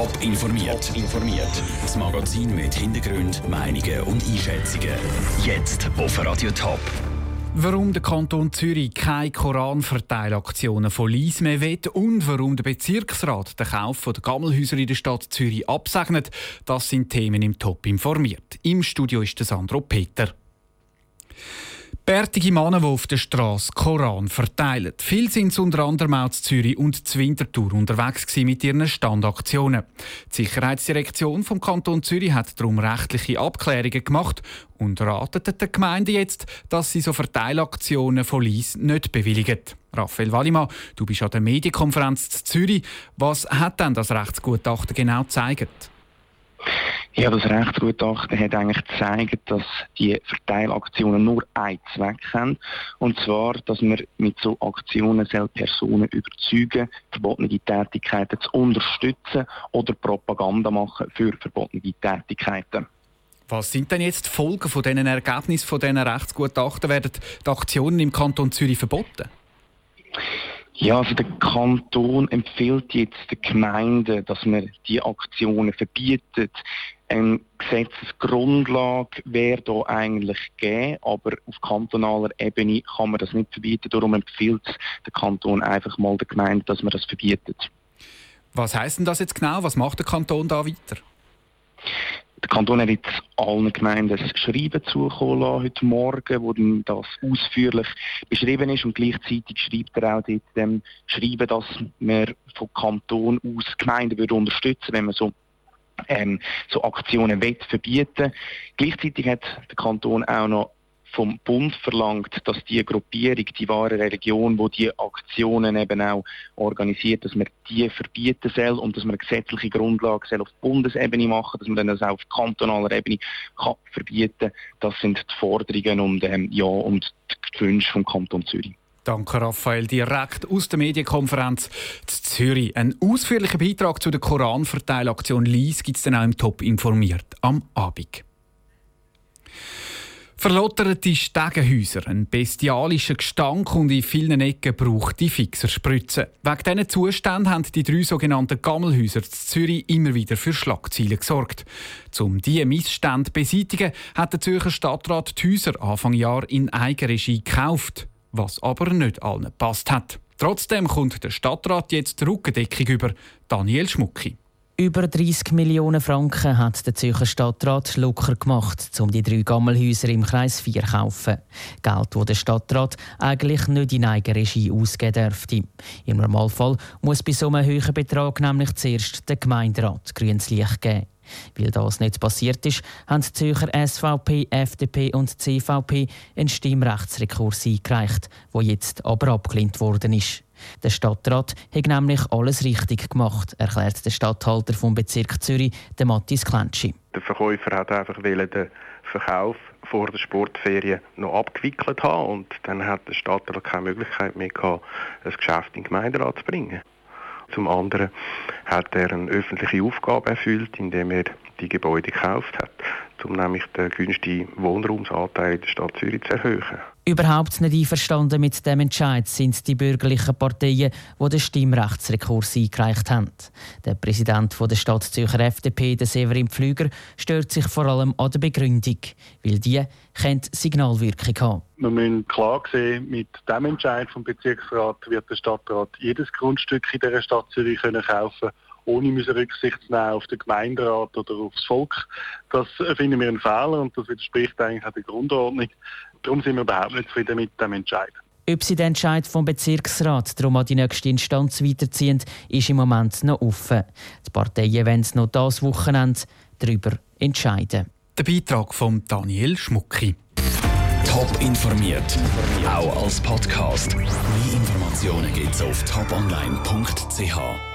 Top informiert. informiert. Das Magazin mit Hintergrund, Meinungen und Einschätzungen. Jetzt auf Radio Top. Warum der Kanton Zürich keine Koranverteilaktionen von Lies mehr will und warum der Bezirksrat den Kauf der Gammelhäuser in der Stadt Zürich absegnet, das sind Themen im Top informiert. Im Studio ist der Sandro Peter. Bärtige Männer, die auf der Straße Koran verteilen. Viel sind unter anderem auch zu Zürich und zu Winterthur unterwegs mit ihren Standaktionen. Die Sicherheitsdirektion vom Kanton Zürich hat darum rechtliche Abklärungen gemacht und ratet der Gemeinde jetzt, dass sie so Verteilaktionen von Lies nicht bewilligen. Raphael Wallimann, du bist an der Medienkonferenz zu Zürich. Was hat denn das Rechtsgutachten genau gezeigt? Ja, das Rechtsgutachten hat eigentlich gezeigt, dass die Verteilaktionen nur einen Zweck haben. Und zwar, dass man mit so Aktionen Personen überzeugen, verbotene Tätigkeiten zu unterstützen oder Propaganda machen für verbotene Tätigkeiten. Was sind denn jetzt die Folgen von diesen Ergebnissen von diesen Rechtsgutachten? Werden die Aktionen im Kanton Zürich verboten? Ja, also der Kanton empfiehlt jetzt den Gemeinden, dass man die Aktionen verbietet. Eine Gesetzesgrundlage wäre da eigentlich gegeben, aber auf kantonaler Ebene kann man das nicht verbieten. Darum empfiehlt der Kanton einfach mal der Gemeinde, dass man das verbietet. Was heißt denn das jetzt genau? Was macht der Kanton da weiter? Der Kanton hat jetzt allen Gemeinden ein Schreiben zukommen lassen, heute Morgen, wo das ausführlich beschrieben ist und gleichzeitig schreibt er auch dort dem Schreiben, dass man vom Kanton aus Gemeinden würde unterstützen, wenn man so ähm, so Aktionen will, verbieten. Gleichzeitig hat der Kanton auch noch vom Bund verlangt, dass die Gruppierung, die wahre Religion, wo die Aktionen eben auch organisiert, dass man die verbieten soll und dass man eine gesetzliche Grundlage soll auf Bundesebene machen, dass man dann das auch auf kantonaler Ebene kann verbieten. Das sind die Forderungen und ähm, ja und die Wünsche vom Kanton Zürich. Danke, Raphael. Direkt aus der Medienkonferenz zu Zürich. Ein ausführlicher Beitrag zu der Koranverteilaktion Lies gibt es dann auch im Top informiert am Abend. Verlotterte Stegenhäuser, ein bestialischer Gestank und in vielen Ecken braucht die Fixerspritzen. Wegen diesen Zuständen haben die drei sogenannten Gammelhäuser in Zürich immer wieder für Schlagzeilen gesorgt. Um diese Missstände zu beseitigen, hat der Zürcher Stadtrat die Häuser Anfang Jahr in Eigenregie gekauft, was aber nicht allen gepasst hat. Trotzdem kommt der Stadtrat jetzt die Rückendeckung über Daniel Schmucki. Über 30 Millionen Franken hat der Zürcher Stadtrat locker gemacht, um die drei Gammelhäuser im Kreis 4 zu kaufen. Geld, das der Stadtrat eigentlich nicht in Eigenregie ausgeben dürfte. Im Normalfall muss bei so einem hohen Betrag nämlich zuerst der Gemeinderat grünes Licht geben. Weil das nicht passiert ist, haben die Zürcher SVP, FDP und CVP einen Stimmrechtsrekurs eingereicht, der jetzt aber abgelehnt worden ist. Der Stadtrat hat nämlich alles richtig gemacht, erklärt der Stadthalter vom Bezirk Zürich, der Matthias Klenschi. Der Verkäufer hat einfach den Verkauf vor der Sportferien noch abgewickelt haben und dann hat der Stadtrat keine Möglichkeit mehr gehabt, ein Geschäft in den Gemeinderat zu bringen. Zum anderen hat er eine öffentliche Aufgabe erfüllt, indem er die Gebäude gekauft hat, um nämlich den günstigen Wohnraumsanteil in der Stadt Zürich zu erhöhen. Überhaupt nicht einverstanden mit dem Entscheid sind die bürgerlichen Parteien, die den Stimmrechtsrekurs eingereicht haben. Der Präsident der Stadt Zürcher FDP, der Severin Pflüger, stört sich vor allem an der Begründung, weil die kennt Signalwirkung haben. Wir müssen klar sehen, mit dem Entscheid vom Bezirksrat wird der Stadtrat jedes Grundstück in der Stadt Zürich können kaufen ohne müssen Rücksicht zu nehmen auf den Gemeinderat oder aufs Volk. Das finden wir einen Fehler und das widerspricht eigentlich auch der Grundordnung. Darum sind wir überhaupt nicht zufrieden mit dem Entscheid. Ob sie den Entscheid vom Bezirksrat darum an die nächste Instanz weiterziehen, ist im Moment noch offen. Die Parteien wollen noch das Wochenende darüber entscheiden. Der Beitrag von Daniel Schmucki. Top informiert, auch als Podcast. Mehr Informationen gibt es auf toponline.ch.